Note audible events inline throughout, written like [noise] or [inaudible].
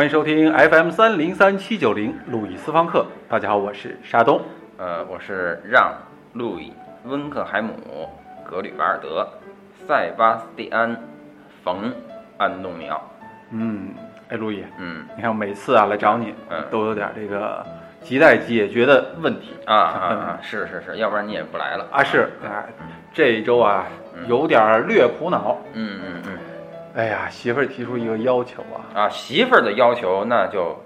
欢迎收听 FM 三零三七九零路易斯方克。大家好，我是沙东。呃，我是让、路易、温克海姆、格吕瓦尔德、塞巴斯蒂安、冯、安东尼奥。嗯，哎，路易，嗯你看我每次啊来找你，嗯都有点这个亟待解决的问题啊啊啊！是是是，要不然你也不来了啊。是，啊，这一周啊有点略苦恼。嗯嗯嗯哎呀，媳妇儿提出一个要求啊，啊，媳妇儿的要求那就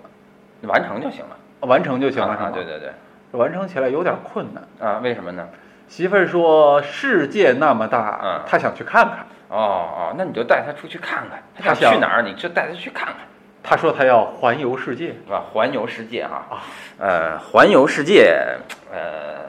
完成就行了，完成就行了，啊对对对，完成起来有点困难。啊，为什么呢？媳妇儿说世界那么大嗯，她想去看看。哦哦，那你就带她出去看看，她想想去哪儿，你就带她去看看。她说她要环游世界。是吧？环游世界哈，啊呃，环游世界，呃，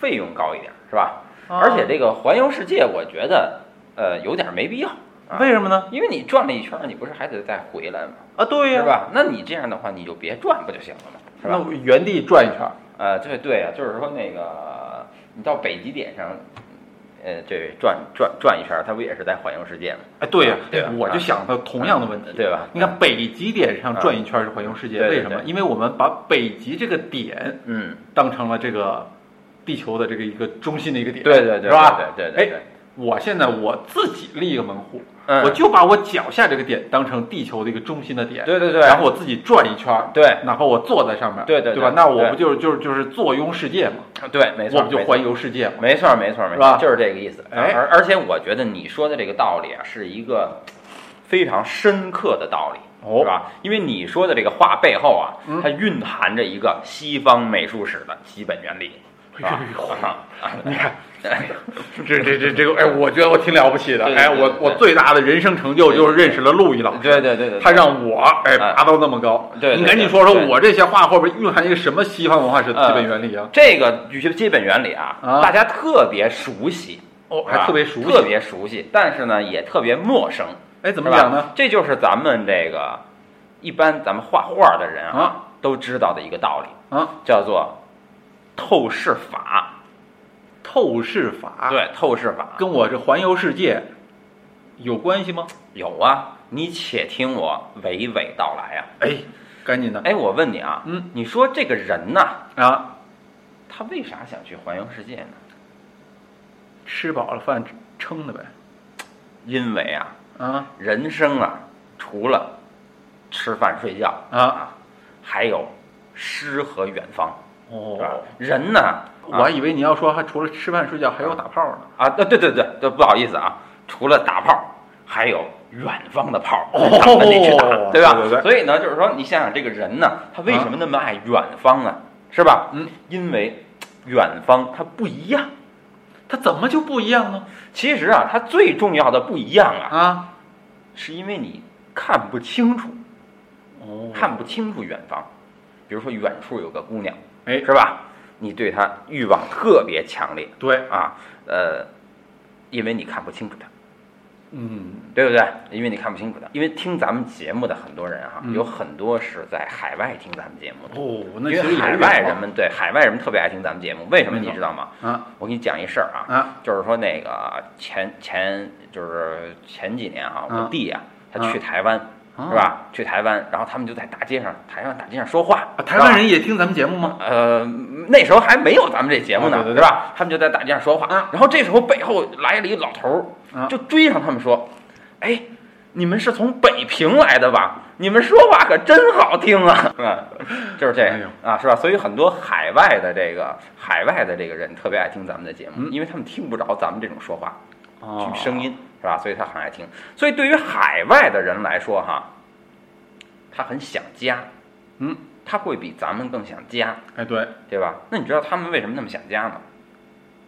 费用高一点是吧？啊而且这个环游世界，我觉得呃有点没必要，啊为什么呢？因为你转了一圈儿，你不是还得再回来吗？啊，对呀、是吧？那你这样的话，你就别转不就行了吗？是吧？那原地转一圈儿。呃，对对啊，就是说那个你到北极点上，呃，这转转转一圈儿，它不也是在环游世界吗？哎，对呀、我就想到同样的问题，对吧？你看北极点上转一圈是环游世界，为什么？因为我们把北极这个点嗯，当成了这个地球的这个一个中心的一个点，对对对，是吧？对对对对哎，我现在我自己立一个门户，嗯我就把我脚下这个点当成地球的一个中心的点，对对对，然后我自己转一圈儿，对哪怕我坐在上面，对对对？对吧那我不就是就是就是坐拥世界嘛？对，没错，我不就环游世界嘛？没错，没错，没错，就是这个意思。哎而而且我觉得你说的这个道理啊，是一个非常深刻的道理，哦是吧？因为你说的这个话背后啊，嗯它蕴含着一个西方美术史的基本原理，[laughs] [laughs] 你看，[laughs] 这这这这个，哎，我觉得我挺了不起的。哎，我我最大的人生成就就是认识了陆毅老师，对对对对，他让我哎哎爬到那么高。对对你赶紧说说我这些话后边蕴含一个什么西方文化史的基本原理啊？这个基基本原理啊，啊大家特别熟悉，哦，还特别熟悉。特别熟悉，但是呢，也特别陌生。哎，怎怎么么讲呢？？这就是咱们这个一般咱们画画的人啊啊都知道的一个道理，啊，叫做透视法。透视法，，对，透视法跟我这环游世界有关系吗？有啊，你且听我娓娓道来啊。哎，赶紧的哎，我问你啊，嗯，你说这个人呐，啊，他为啥想去环游世界呢？吃饱了饭撑的呗。因为啊，啊人生啊，除了吃饭睡觉啊，还有诗和远方，哦，？人呢，我还以为你要说还除了吃饭睡觉还有打炮呢。啊，对对对对，对，不好意思啊，除了打炮，还有远方的炮，哦咱们得去打，对吧？对对对所以呢，就是说，你想想这个人呢，他为什么那么爱远方呢？是吧？嗯，因为远方它不一样。它怎么就不一样呢？其实啊，它最重要的不一样啊，啊，是因为你看不清楚，哦看不清楚远方。比如说，远处有个姑娘，哎是吧？你对他欲望特别强烈。对，啊，呃，因为你看不清楚他。嗯，对不对？因为你看不清楚他，因为听咱们节目的很多人哈、嗯。有很多是在海外听咱们节目的。哦，那海外人们对海外人们特别爱听咱们节目，为什么没错。你知道吗？啊。我给你讲一事儿啊，啊。就是说那个前前就是前几年哈、啊。我弟呀、他啊。去台湾、啊是吧？去台湾，然后他们就在大街上，台湾大街上说话。啊，台湾人也听咱们节目吗？呃，那时候还没有咱们这节目呢，啊对对对是吧？他们就在大街上说话，啊然后这时候背后来了一老头儿，啊就追上他们说：“哎，你们是从北平来的吧？你们说话可真好听啊！”啊，就是这哎呦啊，是吧？所以很多海外的这个海外的这个人特别爱听咱们的节目，嗯因为他们听不着咱们这种说话哦声音，是吧？所以他很爱听。所以对于海外的人来说，哈，他很想家，嗯，他会比咱们更想家。哎，对，对吧？那你知道他们为什么那么想家吗？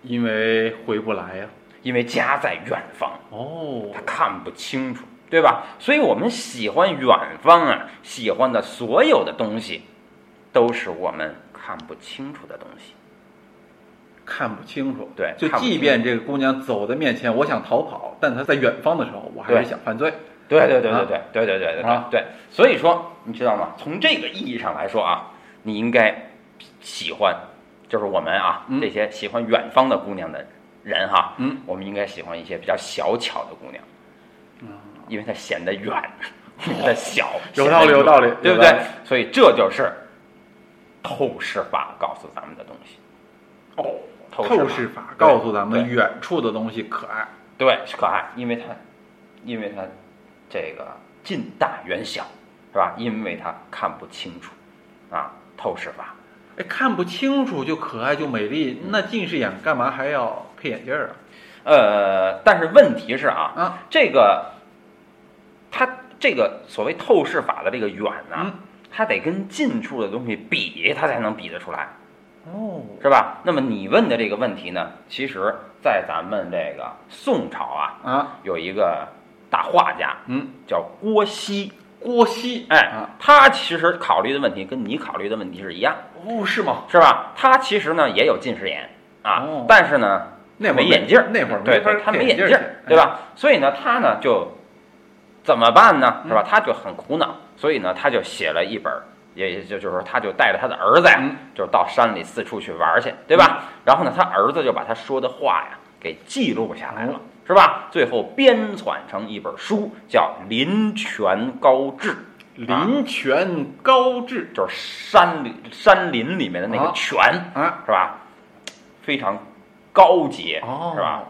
因为回不来呀。因为家在远方，哦他看不清楚，对吧？所以我们喜欢远方啊，喜欢的所有的东西，都是我们看不清楚的东西。看不清楚。对就即便这个姑娘走在面前，我想逃跑，但她在远方的时候，我还是想犯罪。对对对啊对对对对对对对啊对。所以说，你知道吗？从这个意义上来说啊，你应该喜欢，就是我们啊嗯这些喜欢远方的姑娘的人哈，嗯，我们应该喜欢一些比较小巧的姑娘，因为她显得远，你的小，[laughs] 有道理有道理对不对？所以这就是透视法告诉咱们的东西。哦，透视法告诉咱们远处的东西可爱。对，是可爱，因为它，因为它这个近大远小，是吧？因为它看不清楚，啊，透视法。哎，看不清楚就可爱就美丽，那近视眼干嘛还要配眼镜啊呃，但是问题是啊，这个它这个所谓透视法的这个远呢、嗯它得跟近处的东西比，它才能比得出来，哦，是吧？那么你问的这个问题呢，其实在咱们这个宋朝啊，啊，有一个大画家嗯，叫郭熙，郭熙，哎啊，，他其实考虑的问题跟你考虑的问题是一样，哦，是吗？是吧？他其实呢也有近视眼啊，哦但是呢那会儿没眼镜儿，那会儿没对对，他没眼镜对吧？所以呢，他呢就怎么办呢？是吧？他就很苦恼，所以呢，他就写了一本儿，也也就就是说，他就带着他的儿子就是到山里四处去玩去，对吧？然后呢，他儿子就把他说的话呀给记录下来了哦，是吧？最后编纂成一本书，叫《林泉高志》。林泉高志就是山里山林里面的那个啊泉，啊，是吧？非常高洁，哦，是吧？？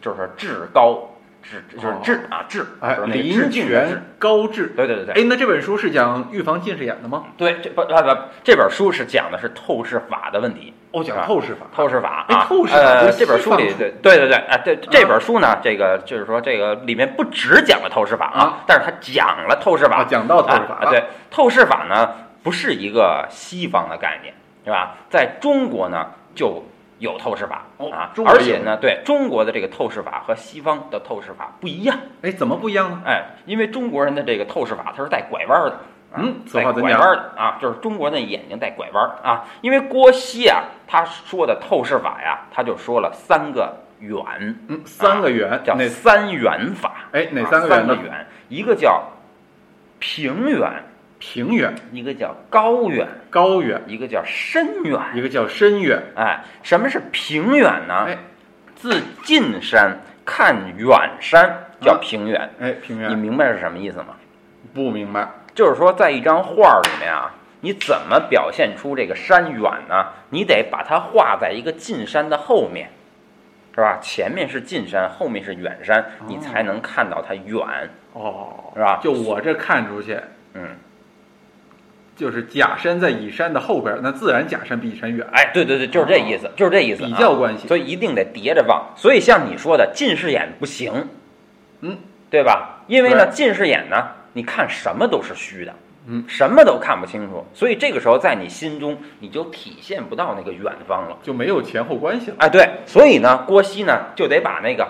就是至高，至就是智啊智，哎林泉。高志。对对对对哎，那这本书是讲预防近视眼的吗？对，这不不不，这本书是讲的是透视法的问题，哦，讲透视法。透视法哎啊，透视法呃，这本书里对对对对，哎，对这本书呢，这个就是说这个里面不只讲了透视法啊，但是它讲了透视法啊，，讲到透视法。啊对，透视法呢不是一个西方的概念，是吧？在中国呢就有透视法、哦啊而且呢，对中国的这个透视法和西方的透视法不一样，哎，怎么不一样呢？哎，因为中国人的这个透视法它是带拐弯儿的。啊嗯此带拐弯儿的啊，就是中国人的眼睛带拐弯儿啊。因为郭熙啊，他说的透视法呀，他就说了三个远，嗯，三个圆，叫哪？三元法。哎，哪啊三个圆呢？三个远，一个叫平远，平远、一个叫高远，高远，一个叫深远。一个叫深远。哎，什么是平远呢？哎自近山看远山叫啊平远。哎，平远你明白是什么意思吗？不明白。就是说，在一张画儿里面啊，你怎么表现出这个山远呢？你得把它画在一个近山的后面，是吧？前面是近山，后面是远山，你才能看到它远，哦，是吧？就我这看出去，嗯，就是甲山在乙山的后边，那自然甲山比乙山远。哎，对对对，就是这意思，就是这意思、啊。比较关系所以一定得叠着望。所以像你说的，近视眼不行，嗯，对吧？因为呢，近视眼呢，你看什么都是虚的，嗯，什么都看不清楚。所以这个时候，在你心中你就体现不到那个远方了。就没有前后关系了。哎，对，所以呢，郭熙呢就得把那个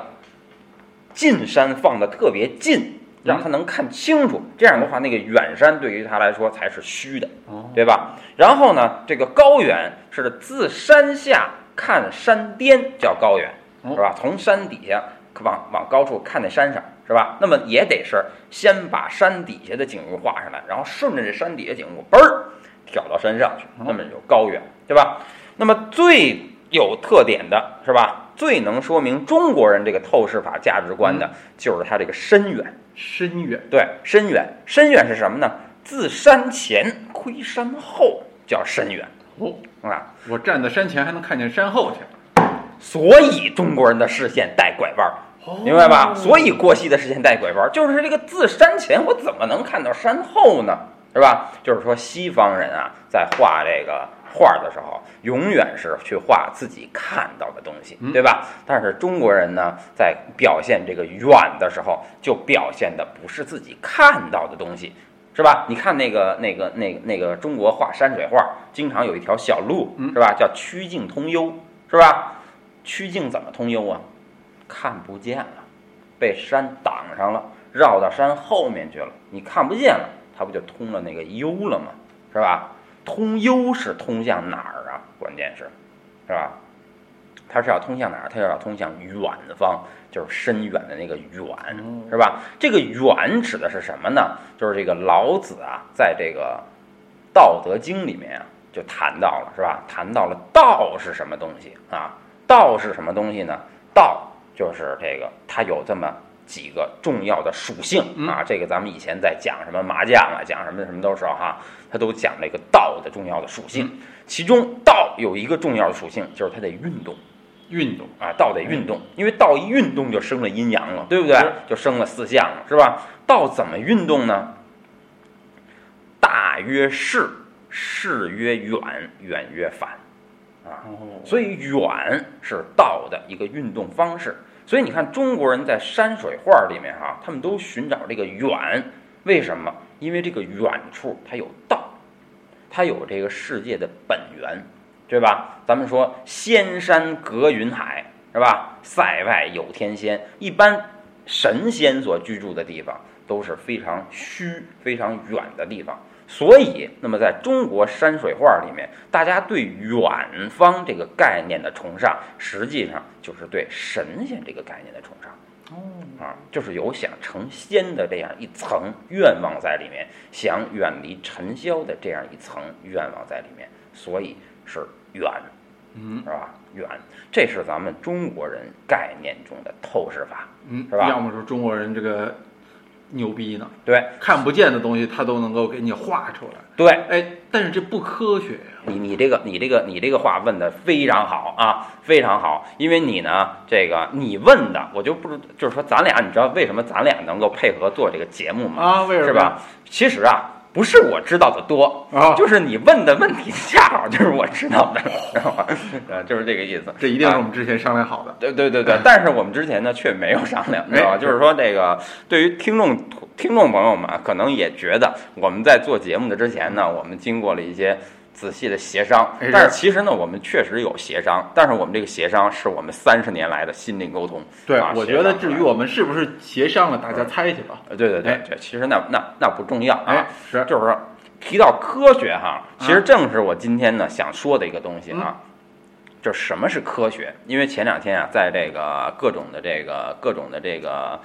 近山放的特别近，让他能看清楚。这样的话，那个远山对于他来说才是虚的。哦，对吧？然后呢，这个高远是自山下看山巅，叫高远，哦是吧？从山底下往往高处看那山上，是吧？那么也得是先把山底下的景物画上来，然后顺着这山底下景物，嘣儿挑到山上去，哦那么有高远，对吧？那么最有特点的是吧？最能说明中国人这个透视法价值观的，就是它这个深远。深远对，深远，深远是什么呢？自山前窥山后，叫深远哦，啊。我站在山前还能看见山后去，所以中国人的视线带拐弯儿，哦明白吧？所以郭熙的视线带拐弯儿，就是这个自山前，我怎么能看到山后呢？是吧？就是说西方人啊，在画这个画儿的时候，永远是去画自己看到的东西，嗯对吧？但是中国人呢，在表现这个远的时候，就表现的不是自己看到的东西，是吧？你看那个那个那个那个中国画山水画，经常有一条小路，嗯是吧？叫曲径通幽，是吧？曲径怎么通幽啊？看不见了，被山挡上了，绕到山后面去了，你看不见了，它不就通了那个幽了吗？是吧？通幽是通向哪儿啊？关键是，是吧？它是要通向哪儿？它要通向远方，就是深远的那个远，嗯是吧？这个远指的是什么呢？就是这个老子啊，在这个《道德经》里面啊，就谈到了，是吧？谈到了道是什么东西啊？道是什么东西呢？道就是这个，它有这么几个重要的属性嗯啊。这个咱们以前在讲什么麻将啊，讲什么什么的时候哈，它都讲这个道的重要的属性。嗯其中道有一个重要的属性，就是它得运动运动，啊，道得运动，因为道一运动就生了阴阳了，对不对？就生了四象了，是吧？道怎么运动呢？大曰是，是曰远，远曰反。啊，所以远是道的一个运动方式。所以你看，中国人在山水画里面哈、他们都寻找这个远，为什么？因为这个远处它有道，它有这个世界的本源，对吧？咱们说仙山隔云海，是吧？塞外有天仙，一般神仙所居住的地方都是非常虚、非常远的地方。所以，那么在中国山水画里面，大家对远方这个概念的崇尚，实际上就是对神仙这个概念的崇尚。哦，啊，就是有想成仙的这样一层愿望在里面，想远离尘嚣的这样一层愿望在里面，所以是远，嗯是吧？远，这是咱们中国人概念中的透视法。嗯，是吧要么说中国人这个牛逼呢，对看不见的东西他都能够给你画出来。对，哎，但是这不科学呀。你你这个你这个你这个话问的非常好啊，非常好，因为你呢，这个你问的我就不知，就是说咱俩，你知道为什么咱俩能够配合做这个节目吗？啊，为什么？是？吧？其实啊，不是我知道的多，啊，就是你问的问题恰好就是我知道的，知道吧？呃，就是这个意思。这一定是我们之前商量好的。对对对对，[laughs] 但是我们之前呢却没有商量，你知道吧？哎就是说这个对于听众听众朋友们啊，可能也觉得我们在做节目的之前呢，我们经过了一些仔细的协商哎，但是是其实呢，我们确实有协商，但是我们这个协商是我们三十年来的心灵沟通。对啊，我觉得至于我们是不是协商了，大家猜去吧。呃对对对哎对，其实那那那不重要啊哎，，是，就是说提到科学哈，其实正是我今天呢想说的一个东西啊。就是什么是科学？因为前两天啊，在这个各种的这个各种的这个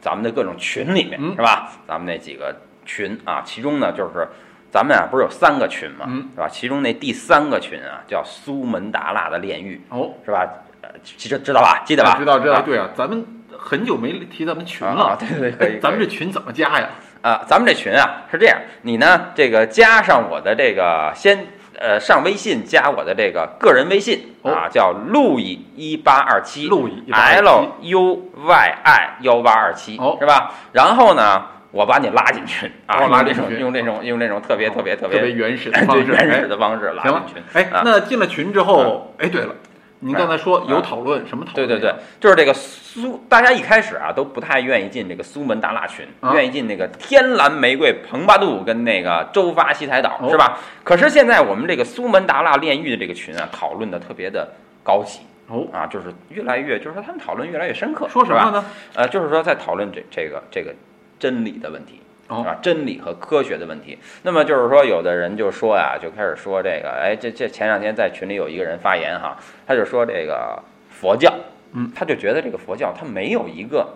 咱们的各种群里面、嗯是吧？咱们那几个群啊，其中呢就是咱们啊不是有三个群嘛，嗯是吧？其中那第三个群啊叫苏门答腊的炼狱，哦，是吧？呃，其实知道吧？记得吧？知道知道，啊对啊，咱们很久没提咱们群啊，了。对对对，咱们这群怎么加呀？啊，咱们这群啊是这样，你呢这个加上我的这个先呃上微信加我的这个个人微信啊，叫路易一八二七，路易182 L U Y I 幺八二七，哦是吧？然后呢，我把你拉进群啊，我拉这拉进群种用这种用这种特别特别特别特别别原始的方式，[laughs] 原始哎的方式拉进群。哎，啊那进了群之后，哎，对了，您刚才说有讨论，什么讨论？对对对，，就是这个苏，大家一开始啊都不太愿意进这个苏门答腊群，啊愿意进那个天蓝玫瑰蓬巴杜跟那个周发西台岛，哦是吧？可是现在我们这个苏门答腊炼狱的这个群啊，讨论的特别的高级哦，啊，就是越来越，就是说他们讨论越来越深刻，说什么呢？呃，就是说在讨论这这个这个真理的问题。哦啊，真理和科学的问题。那么就是说，有的人就说呀，就开始说这个，哎，这这前两天在群里有一个人发言哈，他就说这个佛教，嗯，他就觉得这个佛教它没有一个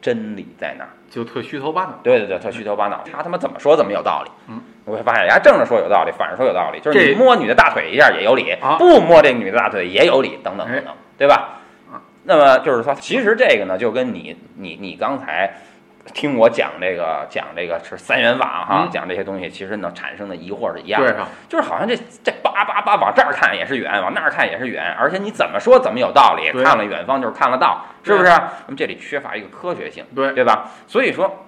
真理在那儿。就特虚头巴脑。对对对，特虚头巴脑，他他妈怎么说怎么有道理。嗯，我会发现人家正着说有道理，反着说有道理，就是你摸女的大腿一下也有理，啊不摸这女的大腿也有理，等等等等，对吧啊？那么就是说，其实这个呢，就跟你你你刚才听我讲这个讲这个是三元法哈，嗯讲这些东西，其实呢产生的疑惑是一样的。对啊，就是好像这这叭叭叭往这儿看也是远，往那儿看也是远，而且你怎么说怎么有道理，看了远方就是看了道，是不是？那么这里缺乏一个科学性，对，对吧？所以说，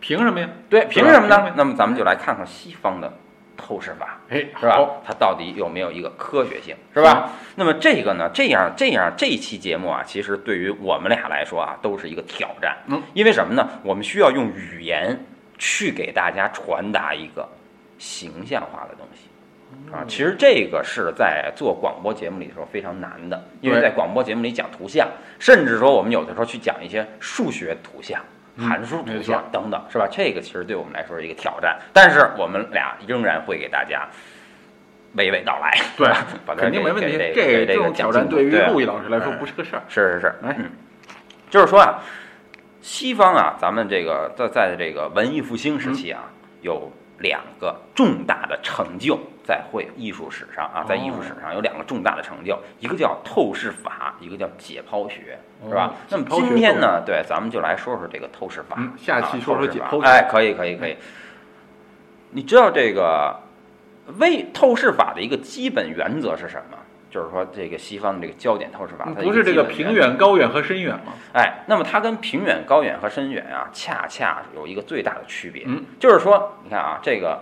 凭什么呀？对，凭什么？呢那么咱们就来看看西方的透视法，哎，是吧？它到底有没有一个科学性，是吧？那么这个呢，这样这样这一期节目啊，其实对于我们俩来说啊，都是一个挑战。嗯，因为什么呢？我们需要用语言去给大家传达一个形象化的东西。啊，其实这个是在做广播节目里的时候非常难的，因为在广播节目里讲图像，甚至说我们有的时候去讲一些数学图像、嗯函数图像等等，是吧？这个其实对我们来说是一个挑战，但是我们俩仍然会给大家娓娓道来，[laughs] 对，把肯定没问题。这个这种挑战对于陆毅老师来说嗯不是个事儿。是是是，哎嗯，就是说啊，西方啊，咱们这个在在这个文艺复兴时期啊，有两个重大的成就，在绘艺术史上啊，在艺术史哦上有两个重大的成就，一个叫透视法，一个叫解剖学，是吧哦？那么今天呢，对，咱们就来说说这个透视法。嗯下期啊说说解剖学哎，可以，可以，可以。你知道这个为透视法的一个基本原则是什么？就是说，这个西方的这个焦点透视法，它不是这个平远、高远和深远吗？哎，那么它跟平远、高远和深远啊，恰恰有一个最大的区别，嗯，就是说，你看啊，这个，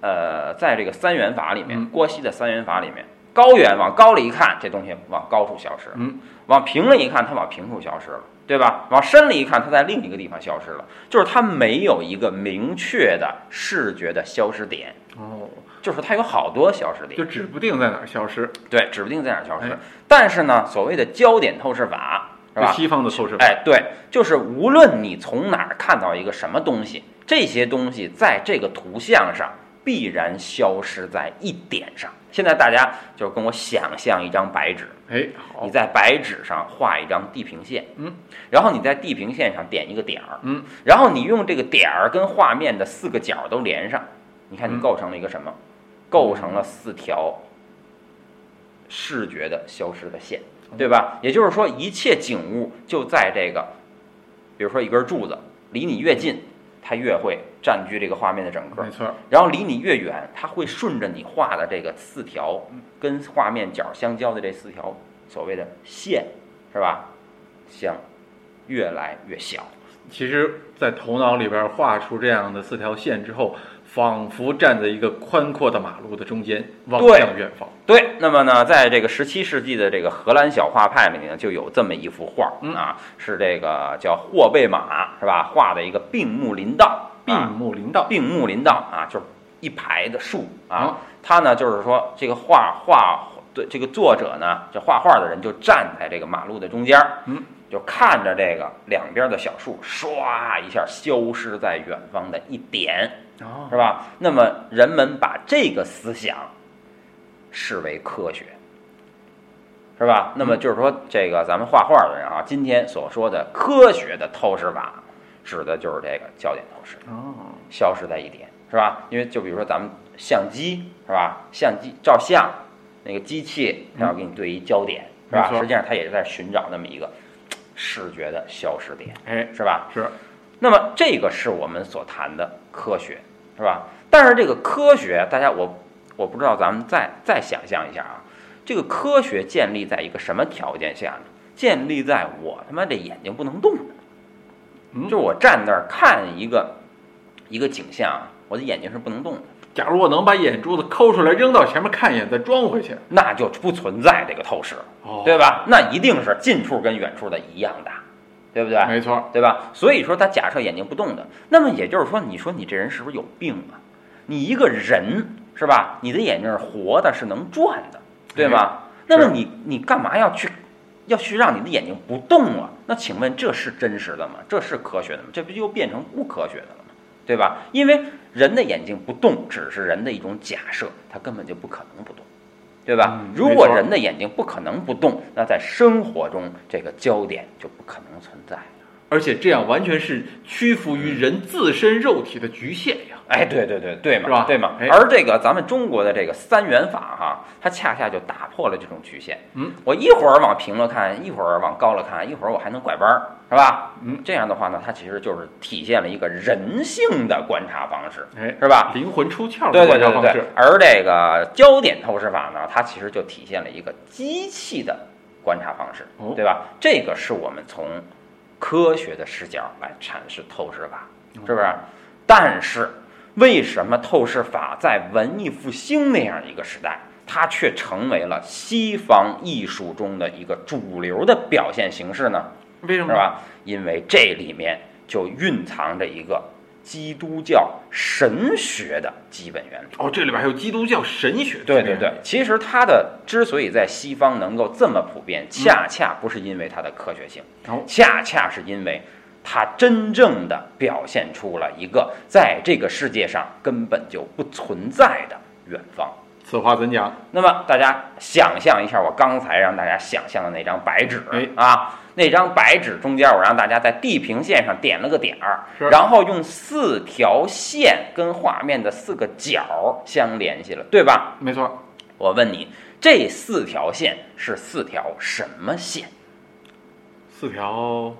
呃，在这个三元法里面，嗯。郭熙的三元法里面，高远往高了一看，这东西往高处消失了；嗯，往平了一看，它往平处消失了，对吧？往深了一看，它在另一个地方消失了，就是它没有一个明确的视觉的消失点，哦，就是它有好多消失点就，指不定在哪儿消失，对，指不定在哪儿消失哎。但是呢，所谓的焦点透视法，是吧？西方的透视法。哎，对，就是无论你从哪儿看到一个什么东西，这些东西在这个图像上必然消失在一点上。现在大家就跟我想象一张白纸，哎，好你，在白纸上画一张地平线，嗯，然后你在地平线上点一个点儿，嗯，然后你用这个点儿跟画面的四个角都连上，你看你嗯构成了一个什么？构成了四条视觉的消失的线，对吧？也就是说，一切景物就在这个，比如说一根柱子，离你越近，它越会占据这个画面的整个没，错，然后离你越远，它会顺着你画的这个四条跟画面角相交的这四条所谓的线，是吧？相越来越小。其实，在头脑里边画出这样的四条线之后，仿佛站在一个宽阔的马路的中间，望向远方。对，那么呢，在这个十七世纪的这个荷兰小画派里呢，就有这么一幅画嗯。啊，是这个叫霍贝马是吧？画的一个并木林道，并啊木林道，并木林道啊，就是一排的树啊。啊。它呢，就是说这个画画对这个作者呢，这画画的人就站在这个马路的中间，嗯，就看着这个两边的小树唰一下消失在远方的一点，哦是吧？那么人们把这个思想视为科学，是吧？那么就是说，这个咱们画画的人啊，今天所说的科学的透视法，指的就是这个焦点透视，哦，消失在一点，是吧？因为就比如说咱们相机，是吧？相机照相，那个机器它要给你对一焦点，是吧？实际上它也是在寻找那么一个视觉的消失点，哎，是吧？是，那么这个是我们所谈的科学，是吧？但是这个科学，大家我我不知道，咱们再再想象一下啊，这个科学建立在一个什么条件下呢？建立在我他妈这眼睛不能动，嗯就是我站那儿看一个一个景象啊，我的眼睛是不能动的，假如我能把眼珠子抠出来扔到前面看一眼，再装回去，那就不存在这个透视，哦对吧？那一定是近处跟远处的一样大，对不对？没错，对吧？所以说他假设眼睛不动的，那么也就是说，你说你这人是不是有病啊？你一个人是吧？你的眼睛是活的，是能转的，对吗？那么你你干嘛要去要去让你的眼睛不动啊？那请问这是真实的吗？这是科学的吗？这不就变成不科学的了吗？对吧？因为人的眼睛不动只是人的一种假设，它根本就不可能不动。对吧嗯？如果人的眼睛不可能不动，那在生活中这个焦点就不可能存在。而且这样完全是屈服于人自身肉体的局限呀。哎，对对对对嘛，是吧对嘛。哎而这个咱们中国的这个三元法哈，它恰恰就打破了这种局限。嗯，我一会儿往平了看，一会儿往高了看，一会儿我还能拐弯儿，是吧？嗯，这样的话呢，它其实就是体现了一个人性的观察方式，哎，是吧？灵魂出窍对的对对对对观察方式。。而这个焦点透视法呢，它其实就体现了一个机器的观察方式，哦对吧？这个是我们从科学的视角来阐释透视法，是不是？但是为什么透视法在文艺复兴那样一个时代，它却成为了西方艺术中的一个主流的表现形式呢？为什么？是吧？因为这里面就蕴藏着一个基督教神学的基本原理。哦，这里边还有基督教神学。对对对，，其实它的之所以在西方能够这么普遍，恰恰不是因为它的科学性，哦恰恰是因为它真正的表现出了一个在这个世界上根本就不存在的远方。此话怎讲？那么大家想象一下，我刚才让大家想象的那张白纸哎啊，那张白纸中间，我让大家在地平线上点了个点儿，然后用四条线跟画面的四个角相联系了，对吧？没错，我问你，这四条线是四条什么线？四条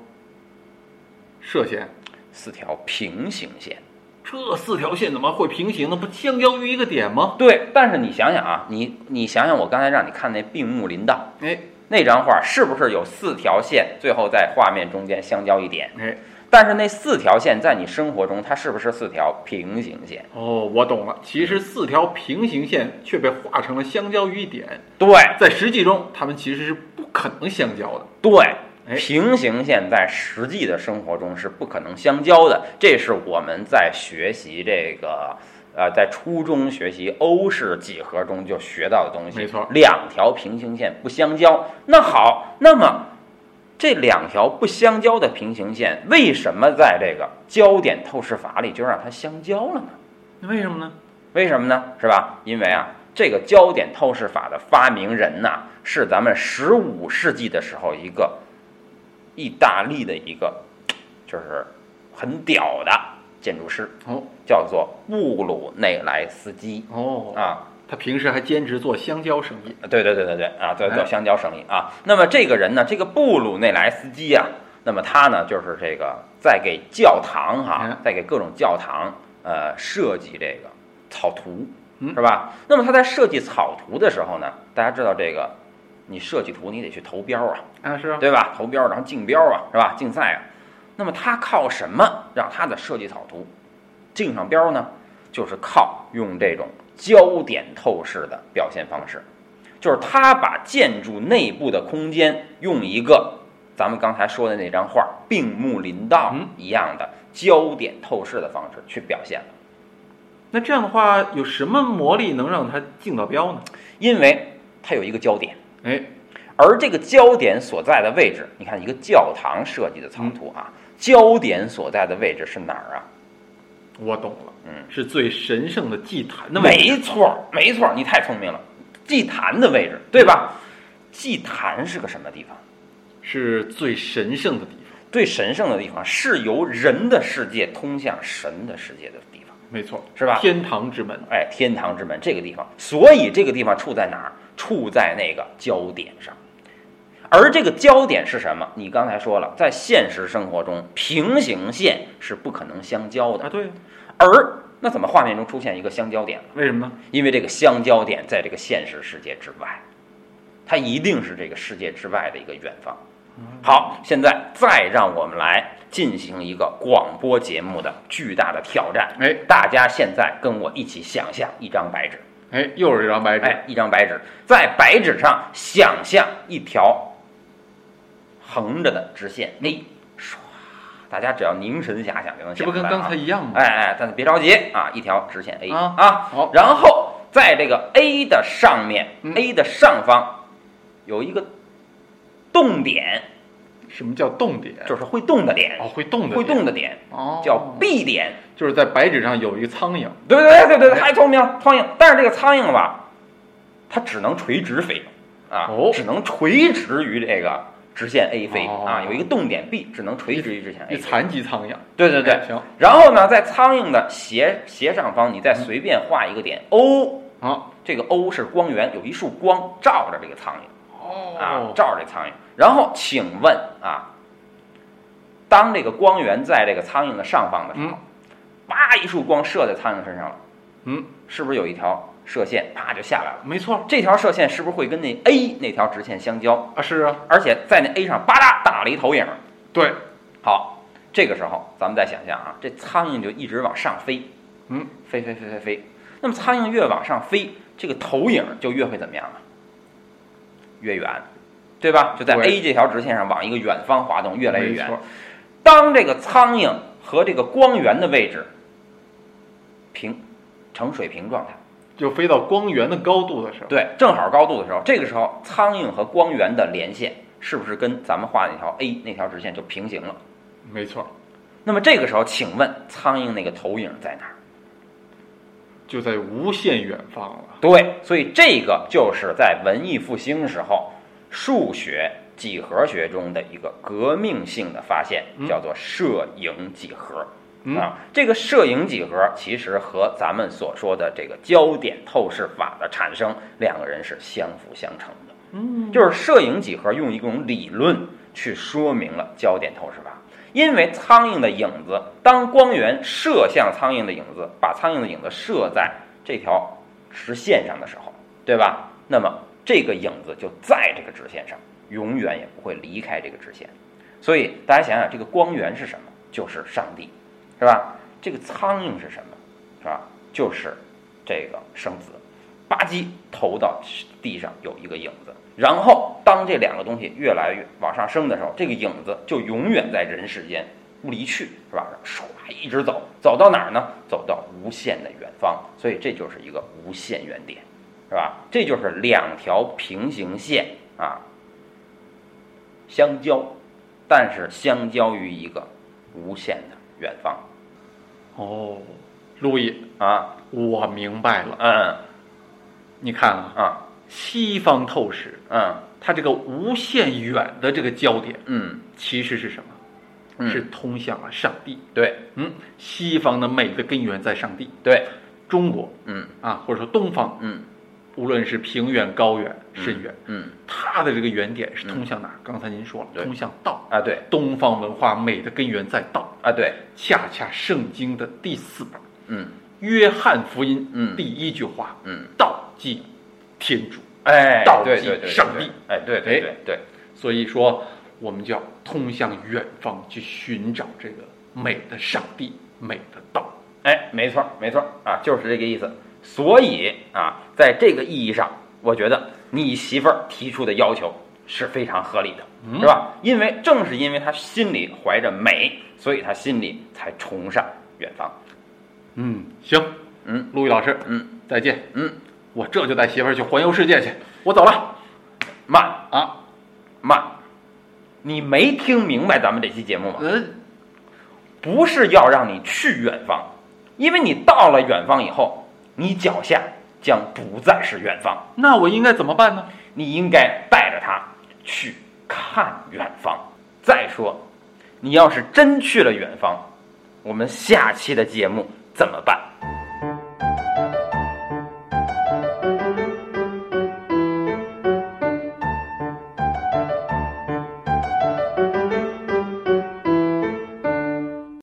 射线。四条平行线。这四条线怎么会平行呢？不相交于一个点吗？对，但是你想想啊，你你想想，我刚才让你看那并木林道哎那张画，是不是有四条线，最后在画面中间相交一点？哎，但是那四条线在你生活中，它是不是四条平行线？哦，我懂了。其实四条平行线却被画成了相交于一点，对在实际中，它们其实是不可能相交的。对，哎平行线在实际的生活中是不可能相交的。这是我们在学习这个。呃，在初中学习欧式几何中就学到的东西，没错两条平行线不相交。那好，那么这两条不相交的平行线，为什么在这个焦点透视法里就让它相交了呢？那为什么呢？为什么呢？是吧？因为啊，这个焦点透视法的发明人呐，是咱们十五世纪的时候一个意大利的一个，就是很屌的建筑师，哦叫做布鲁内莱斯基哦，啊。他平时还兼职做香蕉生意。对对对对对啊，做做哎香蕉生意啊。那么这个人呢，这个布鲁内莱斯基啊，那么他呢，就是这个在给教堂哈嗯，在给各种教堂呃设计这个草图，嗯是吧？那么他在设计草图的时候呢，大家知道这个，你设计图你得去投标啊，啊，是啊，对吧？投标然后竞标啊，是吧？竞赛啊。那么他靠什么让他的设计草图竞上标呢？就是靠用这种焦点透视的表现方式，就是他把建筑内部的空间用一个咱们刚才说的那张画“病木林道嗯”一样的焦点透视的方式去表现了。那这样的话，有什么魔力能让它竞到标呢？因为它有一个焦点，哎，而这个焦点所在的位置，你看一个教堂设计的草图啊，焦点所在的位置是哪儿啊？我懂了，嗯，是最神圣的祭坛的位置。没错，没错，你太聪明了。祭坛的位置，对吧？祭坛是个什么地方？是最神圣的地方。最神圣的地方是由人的世界通向神的世界的地方，没错，是吧？天堂之门。哎，天堂之门这个地方，所以这个地方处在哪儿？处在那个焦点上。而这个焦点是什么？你刚才说了，在现实生活中，平行线是不可能相交的。啊，对，而那怎么画面中出现一个相交点？为什么呢？因为这个相交点在这个现实世界之外，它一定是这个世界之外的一个远方。好，现在再让我们来进行一个广播节目的巨大的挑战。哎大家现在跟我一起想象一张白纸，哎，又是一张白纸。哎，一张白纸，在白纸上想象一条横着的直线 A，唰，大家只要凝神遐想就能想出来、啊。这不跟刚才一样吗？哎哎，但是别着急啊，一条直线 A 啊好然后在这个 A 的上面、嗯 a 的上方有一个动点，什么叫动点？就是会动的点，哦，会动的，会动的点哦，叫 B 点。就是在白纸上有一个苍蝇。对对对对对，哎太聪明了，苍蝇。但是这个苍蝇吧，它只能垂直飞啊，哦只能垂直于这个直线 A 飞、哦。啊，有一个动点 B，只能垂直于直线 A 残疾苍蝇。对对对，哎行，然后呢，在苍蝇的斜斜上方，你再随便画一个点 O，啊，这个 O 是光源，有一束光照着这个苍蝇啊哦，，照着这苍蝇。然后请问啊，当这个光源在这个苍蝇的上方的时候，叭一束光射在苍蝇身上了，嗯，是不是有一条射线啪就下来了？没错这条射线是不是会跟那 A 那条直线相交？啊，是啊，而且在那 A 上吧嗒打了一投影。对，好，这个时候咱们再想象啊，这苍蝇就一直往上飞，嗯，飞飞飞飞飞。那么苍蝇越往上飞，这个投影就越会怎么样啊？越远，对吧？就在 A 这条直线上往一个远方滑动，越来越远。当这个苍蝇和这个光源的位置平成水平状态，就飞到光源的高度的时候，对，正好高度的时候，这个时候苍蝇和光源的连线是不是跟咱们画的那条 A 那条直线就平行了？没错，那么这个时候，请问苍蝇那个投影在哪儿？就在无限远方了。对，所以这个就是在文艺复兴时候数学几何学中的一个革命性的发现，嗯叫做摄影几何。嗯啊，这个摄影几何其实和咱们所说的这个焦点透视法的产生，两个人是相辅相成的。嗯，就是摄影几何用一种理论去说明了焦点透视法。因为苍蝇的影子，当光源射向苍蝇的影子，把苍蝇的影子射在这条直线上的时候，对吧？那么这个影子就在这个直线上，永远也不会离开这个直线。所以大家想想，这个光源是什么？就是上帝，是吧？这个苍蝇是什么？是吧？就是这个生子，吧唧投到地上有一个影子，然后当这两个东西越来越往上升的时候，这个影子就永远在人世间不离去，是吧？唰一直走，走到哪儿呢？走到无限的远方，所以这就是一个无限原点，是吧？这就是两条平行线啊相交，但是相交于一个无限的远方哦，路易，啊，我明白了。嗯。你看啊，啊。西方透视嗯。它这个无限远的这个焦点，嗯。其实是什么？嗯，是通向了上帝。对。嗯，西方的美的根源在上帝，对，中国嗯。啊，或者说东方，嗯无论是平原、高原、深远，嗯。它的这个原点是通向哪儿？刚才您说了，通向道。啊对。东方文化美的根源在道，啊对，恰恰圣经的第四本《嗯。约翰福音》嗯。第一句话嗯，“道即天主。哎，道即上帝，哎对对对对，”，所以说我们就要通向远方去寻找这个美的上帝、美的道。哎，没错没错啊，就是这个意思。所以啊，在这个意义上，我觉得你媳妇儿提出的要求是非常合理的，嗯是吧？因为正是因为她心里怀着美，所以她心里才崇尚远方。嗯，行，嗯陆毅老师，嗯再见。嗯，我这就带媳妇儿去环游世界去，我走了慢啊。慢，你没听明白咱们这期节目吗？嗯，不是要让你去远方，因为你到了远方以后，你脚下将不再是远方，那我应该怎么办呢？你应该带着他去看远方。再说，你要是真去了远方，我们下期的节目怎么办？